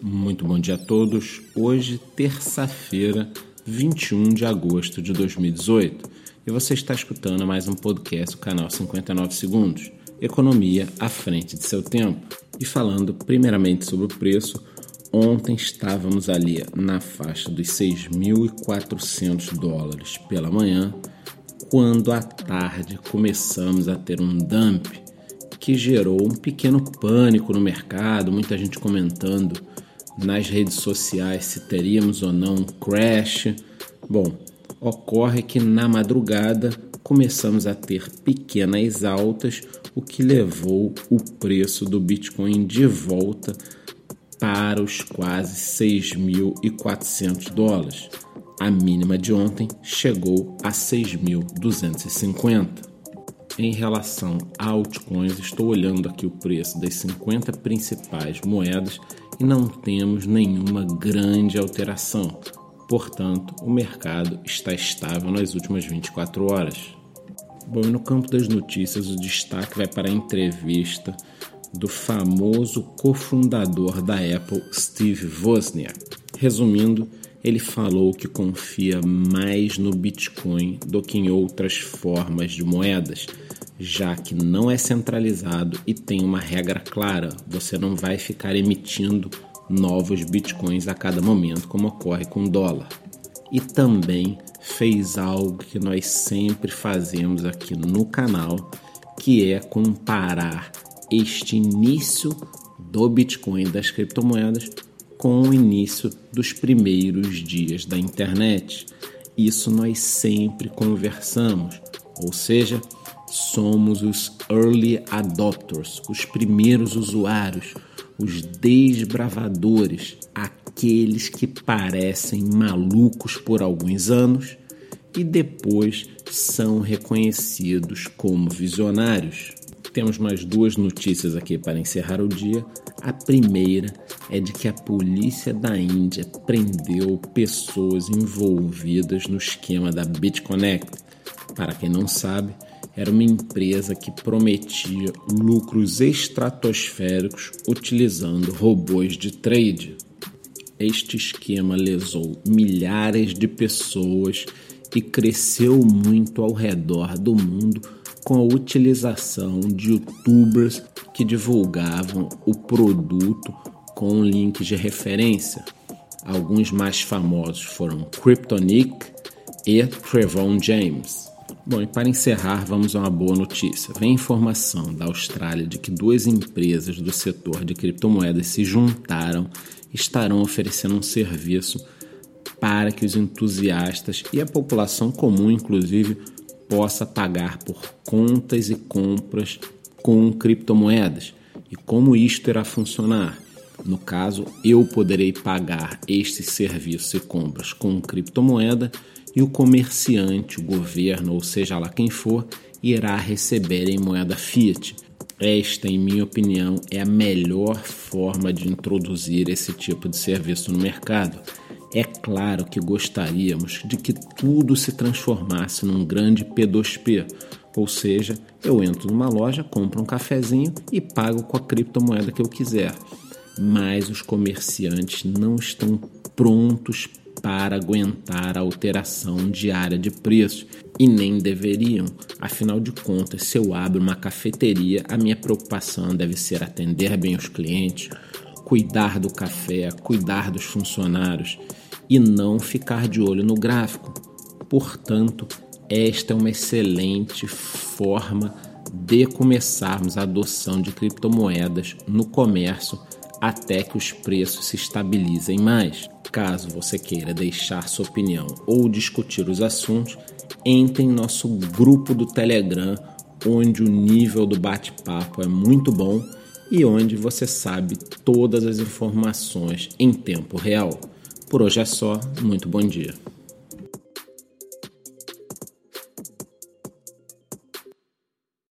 Muito bom dia a todos. Hoje, terça-feira, 21 de agosto de 2018, e você está escutando mais um podcast do canal 59 Segundos, Economia à frente de seu tempo. E falando primeiramente sobre o preço, ontem estávamos ali na faixa dos 6.400 dólares pela manhã, quando à tarde começamos a ter um dump que gerou um pequeno pânico no mercado, muita gente comentando nas redes sociais se teríamos ou não um crash. Bom, ocorre que na madrugada começamos a ter pequenas altas, o que levou o preço do Bitcoin de volta para os quase 6.400 dólares. A mínima de ontem chegou a 6.250. Em relação a altcoins, estou olhando aqui o preço das 50 principais moedas e não temos nenhuma grande alteração. Portanto, o mercado está estável nas últimas 24 horas. Bom, e no campo das notícias, o destaque vai para a entrevista do famoso cofundador da Apple, Steve Wozniak. Resumindo, ele falou que confia mais no Bitcoin do que em outras formas de moedas, já que não é centralizado e tem uma regra clara: você não vai ficar emitindo novos bitcoins a cada momento, como ocorre com o dólar. E também fez algo que nós sempre fazemos aqui no canal, que é comparar este início do Bitcoin das criptomoedas com o início dos primeiros dias da internet. Isso nós sempre conversamos, ou seja, somos os early adopters, os primeiros usuários, os desbravadores, aqueles que parecem malucos por alguns anos e depois são reconhecidos como visionários. Temos mais duas notícias aqui para encerrar o dia. A primeira é de que a polícia da Índia prendeu pessoas envolvidas no esquema da BitConnect. Para quem não sabe, era uma empresa que prometia lucros estratosféricos utilizando robôs de trade. Este esquema lesou milhares de pessoas e cresceu muito ao redor do mundo com a utilização de youtubers que divulgavam o produto com links de referência. Alguns mais famosos foram Kryptonic e Trevon James. Bom, e para encerrar, vamos a uma boa notícia. Vem informação da Austrália de que duas empresas do setor de criptomoedas se juntaram e estarão oferecendo um serviço para que os entusiastas e a população comum, inclusive, possa pagar por contas e compras com criptomoedas. E como isto irá funcionar? No caso, eu poderei pagar estes serviços e compras com criptomoeda e o comerciante, o governo, ou seja lá quem for, irá receber em moeda fiat. Esta, em minha opinião, é a melhor forma de introduzir esse tipo de serviço no mercado. É claro que gostaríamos de que tudo se transformasse num grande P2P, ou seja, eu entro numa loja, compro um cafezinho e pago com a criptomoeda que eu quiser. Mas os comerciantes não estão prontos para aguentar a alteração diária de preço e nem deveriam. Afinal de contas, se eu abro uma cafeteria, a minha preocupação deve ser atender bem os clientes, cuidar do café, cuidar dos funcionários e não ficar de olho no gráfico. Portanto, esta é uma excelente forma de começarmos a adoção de criptomoedas no comércio até que os preços se estabilizem mais. Caso você queira deixar sua opinião ou discutir os assuntos, entre em nosso grupo do Telegram, onde o nível do bate-papo é muito bom e onde você sabe todas as informações em tempo real. Por hoje é só, muito bom dia.